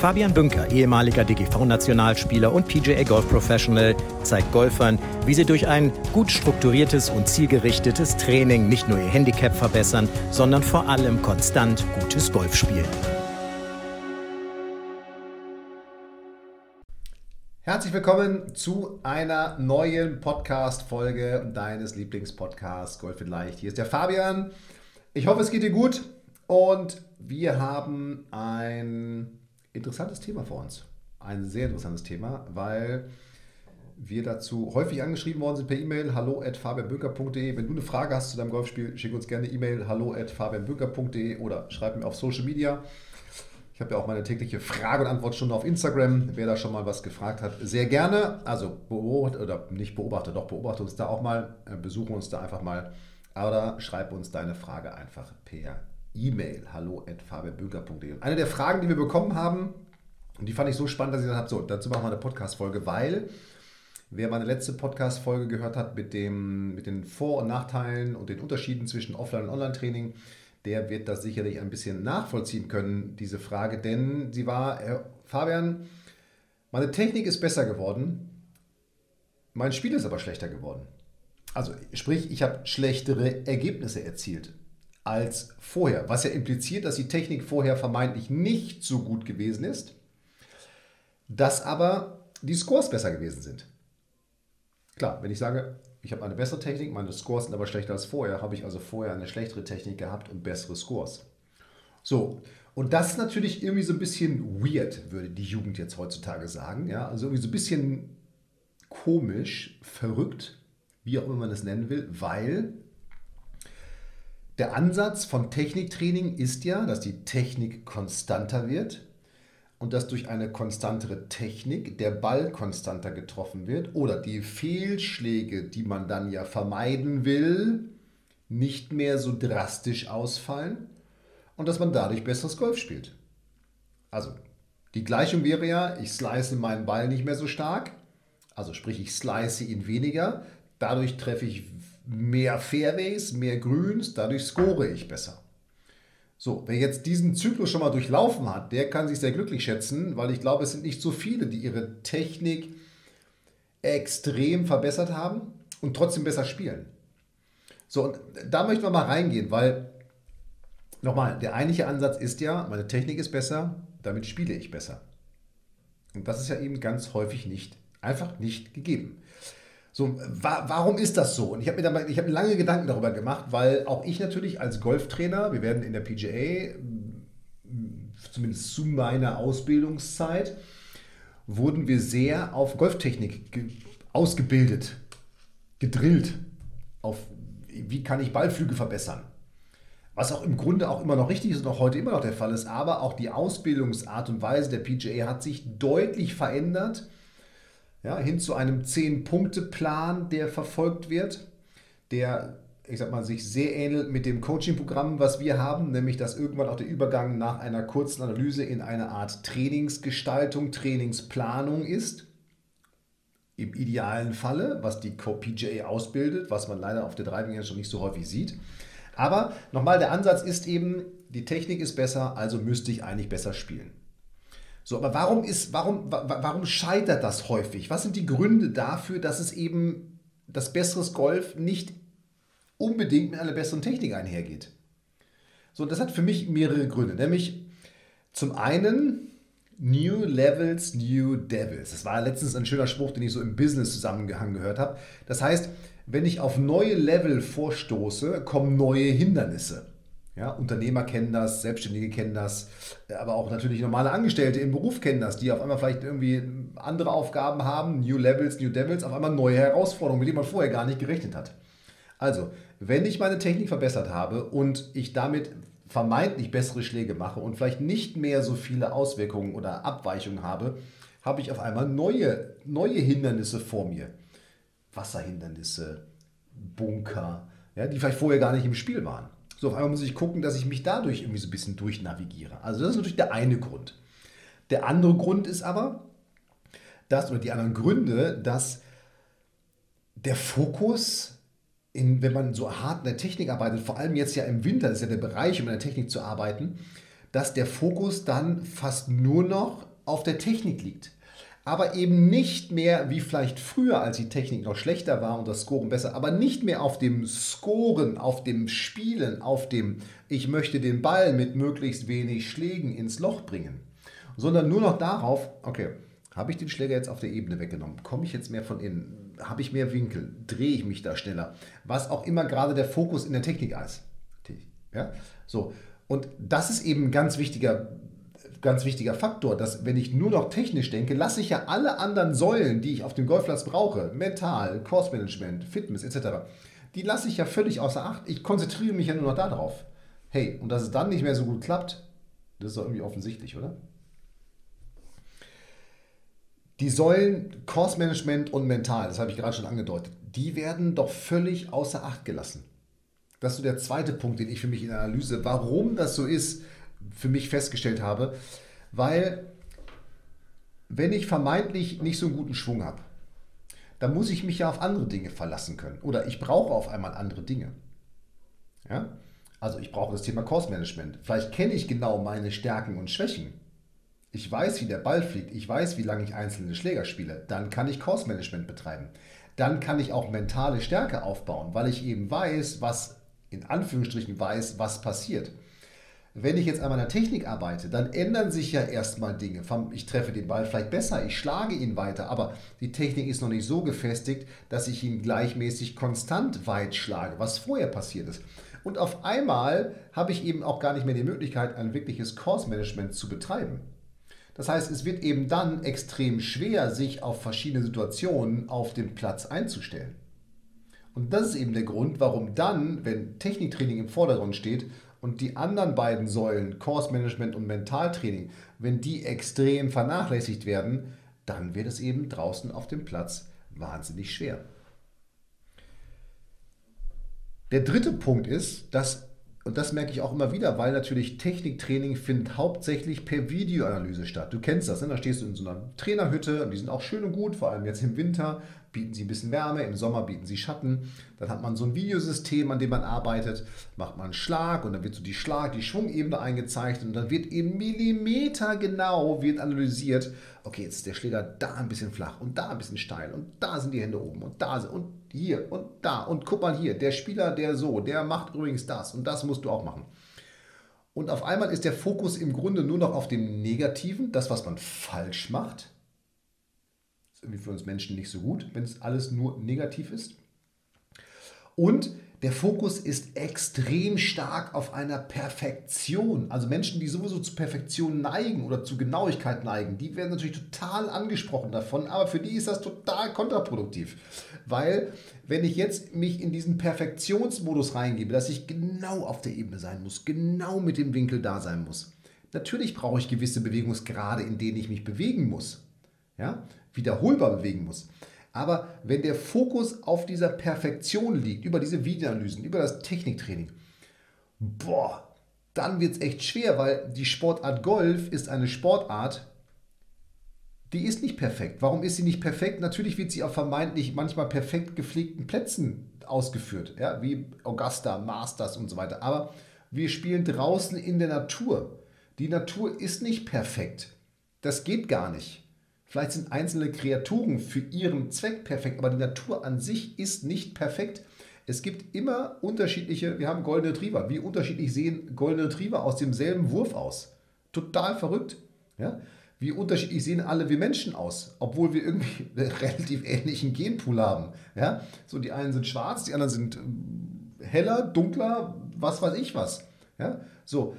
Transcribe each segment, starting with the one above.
Fabian Bünker, ehemaliger DGV-Nationalspieler und PGA Golf Professional, zeigt Golfern, wie sie durch ein gut strukturiertes und zielgerichtetes Training nicht nur ihr Handicap verbessern, sondern vor allem konstant gutes Golf spielen. Herzlich willkommen zu einer neuen Podcast-Folge deines Lieblingspodcasts Golf in Leicht. Hier ist der Fabian. Ich hoffe, es geht dir gut und wir haben ein interessantes Thema vor uns. Ein sehr interessantes Thema, weil wir dazu häufig angeschrieben worden sind per E-Mail hallo at. Wenn du eine Frage hast zu deinem Golfspiel, schick uns gerne E-Mail hallo at oder schreib mir auf Social Media. Ich habe ja auch meine tägliche Frage- und Antwortstunde auf Instagram. Wer da schon mal was gefragt hat, sehr gerne. Also beobachte oder nicht beobachte, doch beobachte uns da auch mal, äh, besuche uns da einfach mal. Oder schreib uns deine Frage einfach per E-Mail. Hallo at fabianbüger.de. Eine der Fragen, die wir bekommen haben, und die fand ich so spannend, dass ich gesagt habe, so, dazu machen wir eine Podcast-Folge, weil wer meine letzte Podcast-Folge gehört hat mit, dem, mit den Vor- und Nachteilen und den Unterschieden zwischen Offline- und Online-Training, der wird das sicherlich ein bisschen nachvollziehen können, diese Frage, denn sie war, Herr Fabian, meine Technik ist besser geworden, mein Spiel ist aber schlechter geworden. Also sprich, ich habe schlechtere Ergebnisse erzielt als vorher, was ja impliziert, dass die Technik vorher vermeintlich nicht so gut gewesen ist, dass aber die Scores besser gewesen sind. Klar, wenn ich sage, ich habe eine bessere Technik, meine Scores sind aber schlechter als vorher, habe ich also vorher eine schlechtere Technik gehabt und bessere Scores. So, und das ist natürlich irgendwie so ein bisschen weird, würde die Jugend jetzt heutzutage sagen. Ja? Also irgendwie so ein bisschen komisch, verrückt, wie auch immer man das nennen will, weil der Ansatz von Techniktraining ist ja, dass die Technik konstanter wird und dass durch eine konstantere Technik der Ball konstanter getroffen wird oder die Fehlschläge, die man dann ja vermeiden will, nicht mehr so drastisch ausfallen und dass man dadurch besseres Golf spielt. Also, die Gleichung wäre ja, ich slice meinen Ball nicht mehr so stark, also sprich, ich slice ihn weniger, dadurch treffe ich mehr Fairways, mehr Grüns, dadurch score ich besser. So, wer jetzt diesen Zyklus schon mal durchlaufen hat, der kann sich sehr glücklich schätzen, weil ich glaube, es sind nicht so viele, die ihre Technik extrem verbessert haben und trotzdem besser spielen. So, und da möchten wir mal reingehen, weil nochmal, der eigentliche Ansatz ist ja, meine Technik ist besser, damit spiele ich besser. Und das ist ja eben ganz häufig nicht, einfach nicht gegeben. So, wa warum ist das so? Und ich habe mir, da, ich hab mir lange Gedanken darüber gemacht, weil auch ich natürlich als Golftrainer, wir werden in der PGA, zumindest zu meiner Ausbildungszeit, wurden wir sehr auf Golftechnik ausgebildet, gedrillt, auf wie kann ich Ballflüge verbessern. Was auch im Grunde auch immer noch richtig ist und auch heute immer noch der Fall ist, aber auch die Ausbildungsart und Weise der PGA hat sich deutlich verändert ja, hin zu einem 10-Punkte-Plan, der verfolgt wird, der, ich sag mal, sich sehr ähnelt mit dem Coaching-Programm, was wir haben, nämlich dass irgendwann auch der Übergang nach einer kurzen Analyse in eine Art Trainingsgestaltung, Trainingsplanung ist. Im idealen Falle, was die PGA ausbildet, was man leider auf der Driving schon nicht so häufig sieht. Aber nochmal, der Ansatz ist eben, die Technik ist besser, also müsste ich eigentlich besser spielen. So, aber warum ist, warum, warum scheitert das häufig? Was sind die Gründe dafür, dass es eben das besseres Golf nicht unbedingt mit einer besseren Technik einhergeht? So, das hat für mich mehrere Gründe. Nämlich zum einen New Levels, New Devils. Das war letztens ein schöner Spruch, den ich so im Business-Zusammenhang gehört habe. Das heißt, wenn ich auf neue Level vorstoße, kommen neue Hindernisse. Ja, Unternehmer kennen das, Selbstständige kennen das, aber auch natürlich normale Angestellte im Beruf kennen das, die auf einmal vielleicht irgendwie andere Aufgaben haben, New Levels, New Devils, auf einmal neue Herausforderungen, mit denen man vorher gar nicht gerechnet hat. Also, wenn ich meine Technik verbessert habe und ich damit vermeintlich bessere Schläge mache und vielleicht nicht mehr so viele Auswirkungen oder Abweichungen habe, habe ich auf einmal neue, neue Hindernisse vor mir. Wasserhindernisse, Bunker, ja, die vielleicht vorher gar nicht im Spiel waren. So, auf einmal muss ich gucken, dass ich mich dadurch irgendwie so ein bisschen durchnavigiere. Also das ist natürlich der eine Grund. Der andere Grund ist aber, dass, oder die anderen Gründe, dass der Fokus, in, wenn man so hart in der Technik arbeitet, vor allem jetzt ja im Winter, das ist ja der Bereich, um in der Technik zu arbeiten, dass der Fokus dann fast nur noch auf der Technik liegt. Aber eben nicht mehr wie vielleicht früher, als die Technik noch schlechter war und das Scoren besser, aber nicht mehr auf dem Scoren, auf dem Spielen, auf dem ich möchte den Ball mit möglichst wenig Schlägen ins Loch bringen, sondern nur noch darauf, okay, habe ich den Schläger jetzt auf der Ebene weggenommen? Komme ich jetzt mehr von innen? Habe ich mehr Winkel? Drehe ich mich da schneller? Was auch immer gerade der Fokus in der Technik ist. Ja? So. Und das ist eben ein ganz wichtiger, ganz wichtiger Faktor, dass wenn ich nur noch technisch denke, lasse ich ja alle anderen Säulen, die ich auf dem Golfplatz brauche, mental, Course Management, Fitness etc., die lasse ich ja völlig außer Acht. Ich konzentriere mich ja nur noch darauf. Hey, und dass es dann nicht mehr so gut klappt, das ist doch irgendwie offensichtlich, oder? Die Säulen Course Management und Mental, das habe ich gerade schon angedeutet, die werden doch völlig außer Acht gelassen. Das ist so der zweite Punkt, den ich für mich in der Analyse, warum das so ist, für mich festgestellt habe. Weil, wenn ich vermeintlich nicht so einen guten Schwung habe, dann muss ich mich ja auf andere Dinge verlassen können. Oder ich brauche auf einmal andere Dinge. Ja? Also ich brauche das Thema Course Management. Vielleicht kenne ich genau meine Stärken und Schwächen ich weiß, wie der Ball fliegt, ich weiß, wie lange ich einzelne Schläger spiele, dann kann ich Course Management betreiben. Dann kann ich auch mentale Stärke aufbauen, weil ich eben weiß, was in Anführungsstrichen weiß, was passiert. Wenn ich jetzt an meiner Technik arbeite, dann ändern sich ja erstmal Dinge. Ich treffe den Ball vielleicht besser, ich schlage ihn weiter, aber die Technik ist noch nicht so gefestigt, dass ich ihn gleichmäßig konstant weit schlage, was vorher passiert ist. Und auf einmal habe ich eben auch gar nicht mehr die Möglichkeit, ein wirkliches Course Management zu betreiben. Das heißt, es wird eben dann extrem schwer, sich auf verschiedene Situationen auf dem Platz einzustellen. Und das ist eben der Grund, warum dann, wenn Techniktraining im Vordergrund steht und die anderen beiden Säulen, Course Management und Mentaltraining, wenn die extrem vernachlässigt werden, dann wird es eben draußen auf dem Platz wahnsinnig schwer. Der dritte Punkt ist, dass und das merke ich auch immer wieder, weil natürlich Techniktraining findet hauptsächlich per Videoanalyse statt. Du kennst das, ne? da stehst du in so einer Trainerhütte und die sind auch schön und gut, vor allem jetzt im Winter bieten sie ein bisschen Wärme, im Sommer bieten sie Schatten. Dann hat man so ein Videosystem, an dem man arbeitet, macht man einen Schlag und dann wird so die Schlag, die Schwungebene eingezeichnet und dann wird in Millimeter genau wird analysiert, okay, jetzt ist der Schläger da ein bisschen flach und da ein bisschen steil und da sind die Hände oben und da und hier und da und guck mal hier, der Spieler, der so, der macht übrigens das und das musst du auch machen. Und auf einmal ist der Fokus im Grunde nur noch auf dem Negativen, das, was man falsch macht. Ist irgendwie für uns Menschen nicht so gut, wenn es alles nur negativ ist. Und der Fokus ist extrem stark auf einer Perfektion. Also Menschen, die sowieso zu Perfektion neigen oder zu Genauigkeit neigen, die werden natürlich total angesprochen davon, aber für die ist das total kontraproduktiv. Weil wenn ich jetzt mich in diesen Perfektionsmodus reingebe, dass ich genau auf der Ebene sein muss, genau mit dem Winkel da sein muss, natürlich brauche ich gewisse Bewegungsgrade, in denen ich mich bewegen muss. Ja? Wiederholbar bewegen muss. Aber wenn der Fokus auf dieser Perfektion liegt, über diese Videoanalysen, über das Techniktraining, boah, dann wird es echt schwer, weil die Sportart Golf ist eine Sportart, die ist nicht perfekt. Warum ist sie nicht perfekt? Natürlich wird sie auf vermeintlich manchmal perfekt gepflegten Plätzen ausgeführt, ja, wie Augusta, Masters und so weiter. Aber wir spielen draußen in der Natur. Die Natur ist nicht perfekt. Das geht gar nicht. Vielleicht sind einzelne Kreaturen für ihren Zweck perfekt, aber die Natur an sich ist nicht perfekt. Es gibt immer unterschiedliche, wir haben Goldene Retriever. Wie unterschiedlich sehen Goldene Retriever aus demselben Wurf aus? Total verrückt. Ja? Wie unterschiedlich sehen alle wir Menschen aus, obwohl wir irgendwie einen relativ ähnlichen Genpool haben. Ja? So, die einen sind schwarz, die anderen sind äh, heller, dunkler, was weiß ich was. Ja? So,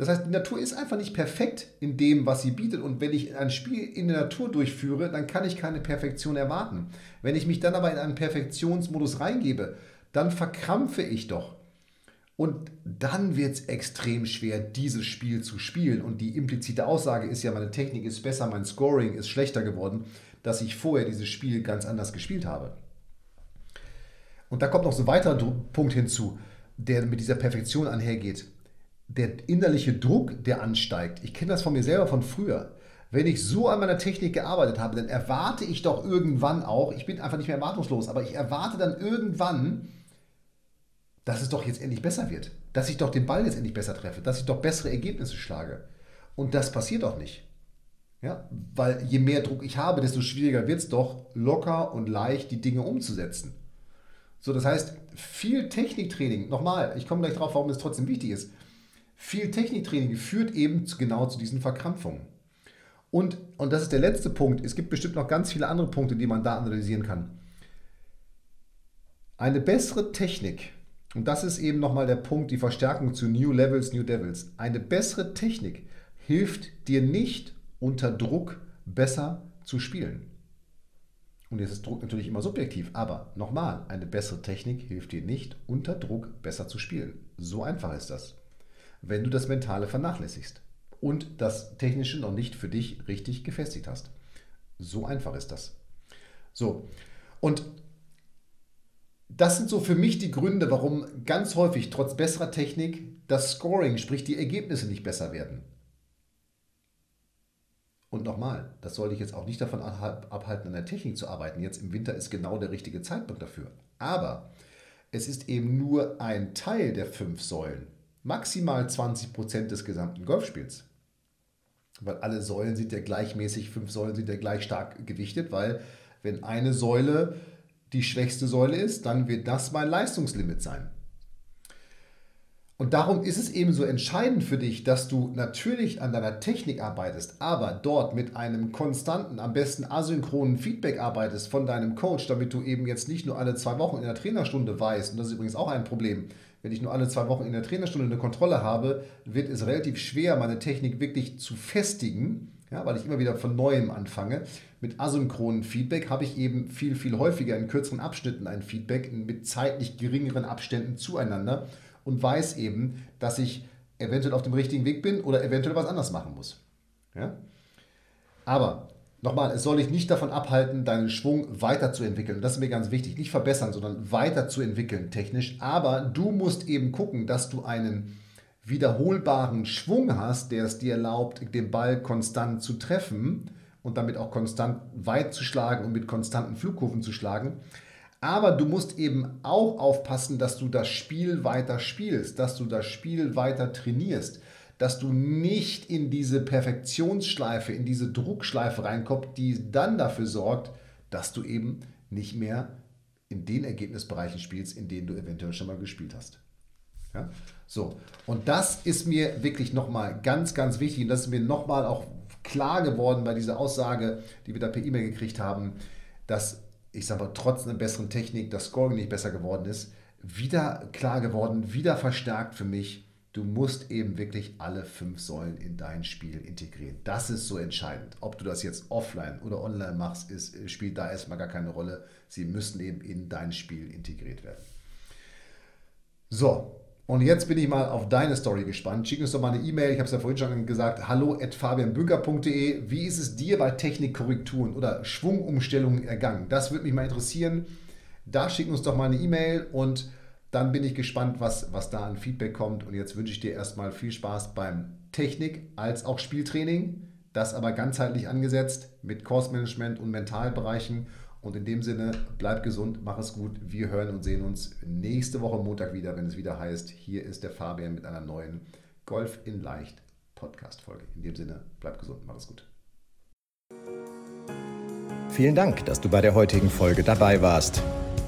das heißt, die Natur ist einfach nicht perfekt in dem, was sie bietet. Und wenn ich ein Spiel in der Natur durchführe, dann kann ich keine Perfektion erwarten. Wenn ich mich dann aber in einen Perfektionsmodus reingebe, dann verkrampfe ich doch. Und dann wird es extrem schwer, dieses Spiel zu spielen. Und die implizite Aussage ist ja, meine Technik ist besser, mein Scoring ist schlechter geworden, dass ich vorher dieses Spiel ganz anders gespielt habe. Und da kommt noch so ein weiterer Punkt hinzu der mit dieser Perfektion einhergeht, der innerliche Druck, der ansteigt. Ich kenne das von mir selber von früher. Wenn ich so an meiner Technik gearbeitet habe, dann erwarte ich doch irgendwann auch, ich bin einfach nicht mehr erwartungslos, aber ich erwarte dann irgendwann, dass es doch jetzt endlich besser wird. Dass ich doch den Ball jetzt endlich besser treffe, dass ich doch bessere Ergebnisse schlage. Und das passiert doch nicht. Ja, weil je mehr Druck ich habe, desto schwieriger wird es doch, locker und leicht die Dinge umzusetzen. So, das heißt, viel Techniktraining, nochmal, ich komme gleich drauf, warum es trotzdem wichtig ist. Viel Techniktraining führt eben genau zu diesen Verkrampfungen. Und, und das ist der letzte Punkt. Es gibt bestimmt noch ganz viele andere Punkte, die man da analysieren kann. Eine bessere Technik, und das ist eben nochmal der Punkt, die Verstärkung zu New Levels, New Devils. Eine bessere Technik hilft dir nicht unter Druck besser zu spielen. Und jetzt ist Druck natürlich immer subjektiv, aber nochmal, eine bessere Technik hilft dir nicht unter Druck besser zu spielen. So einfach ist das, wenn du das Mentale vernachlässigst und das Technische noch nicht für dich richtig gefestigt hast. So einfach ist das. So, und das sind so für mich die Gründe, warum ganz häufig trotz besserer Technik das Scoring, sprich die Ergebnisse nicht besser werden. Und nochmal, das soll dich jetzt auch nicht davon abhalten, an der Technik zu arbeiten. Jetzt im Winter ist genau der richtige Zeitpunkt dafür. Aber es ist eben nur ein Teil der fünf Säulen. Maximal 20 Prozent des gesamten Golfspiels. Weil alle Säulen sind ja gleichmäßig, fünf Säulen sind ja gleich stark gewichtet, weil wenn eine Säule die schwächste Säule ist, dann wird das mein Leistungslimit sein. Und darum ist es eben so entscheidend für dich, dass du natürlich an deiner Technik arbeitest, aber dort mit einem konstanten, am besten asynchronen Feedback arbeitest von deinem Coach, damit du eben jetzt nicht nur alle zwei Wochen in der Trainerstunde weißt, und das ist übrigens auch ein Problem, wenn ich nur alle zwei Wochen in der Trainerstunde eine Kontrolle habe, wird es relativ schwer, meine Technik wirklich zu festigen, ja, weil ich immer wieder von neuem anfange. Mit asynchronen Feedback habe ich eben viel, viel häufiger in kürzeren Abschnitten ein Feedback mit zeitlich geringeren Abständen zueinander und weiß eben, dass ich eventuell auf dem richtigen Weg bin oder eventuell was anders machen muss. Ja? Aber nochmal, es soll dich nicht davon abhalten, deinen Schwung weiterzuentwickeln. das ist mir ganz wichtig. Nicht verbessern, sondern weiterzuentwickeln technisch. Aber du musst eben gucken, dass du einen wiederholbaren Schwung hast, der es dir erlaubt, den Ball konstant zu treffen und damit auch konstant weit zu schlagen und mit konstanten Flugkurven zu schlagen. Aber du musst eben auch aufpassen, dass du das Spiel weiter spielst, dass du das Spiel weiter trainierst, dass du nicht in diese Perfektionsschleife, in diese Druckschleife reinkommst, die dann dafür sorgt, dass du eben nicht mehr in den Ergebnisbereichen spielst, in denen du eventuell schon mal gespielt hast. Ja? So, und das ist mir wirklich nochmal ganz, ganz wichtig und das ist mir nochmal auch klar geworden bei dieser Aussage, die wir da per E-Mail gekriegt haben, dass ich sage mal, trotz einer besseren Technik das Scoring nicht besser geworden ist, wieder klar geworden, wieder verstärkt für mich. Du musst eben wirklich alle fünf Säulen in dein Spiel integrieren. Das ist so entscheidend. Ob du das jetzt offline oder online machst, ist, spielt da erstmal gar keine Rolle. Sie müssen eben in dein Spiel integriert werden. So, und jetzt bin ich mal auf deine Story gespannt. Schick uns doch mal eine E-Mail. Ich habe es ja vorhin schon gesagt. Hallo at fabianbünker.de. Wie ist es dir bei Technikkorrekturen oder Schwungumstellungen ergangen? Das würde mich mal interessieren. Da schick uns doch mal eine E-Mail und dann bin ich gespannt, was, was da an Feedback kommt. Und jetzt wünsche ich dir erstmal viel Spaß beim Technik als auch Spieltraining. Das aber ganzheitlich angesetzt mit Kursmanagement und Mentalbereichen. Und in dem Sinne, bleib gesund, mach es gut. Wir hören und sehen uns nächste Woche Montag wieder, wenn es wieder heißt, hier ist der Fabian mit einer neuen Golf in Leicht Podcast-Folge. In dem Sinne, bleib gesund, mach es gut. Vielen Dank, dass du bei der heutigen Folge dabei warst.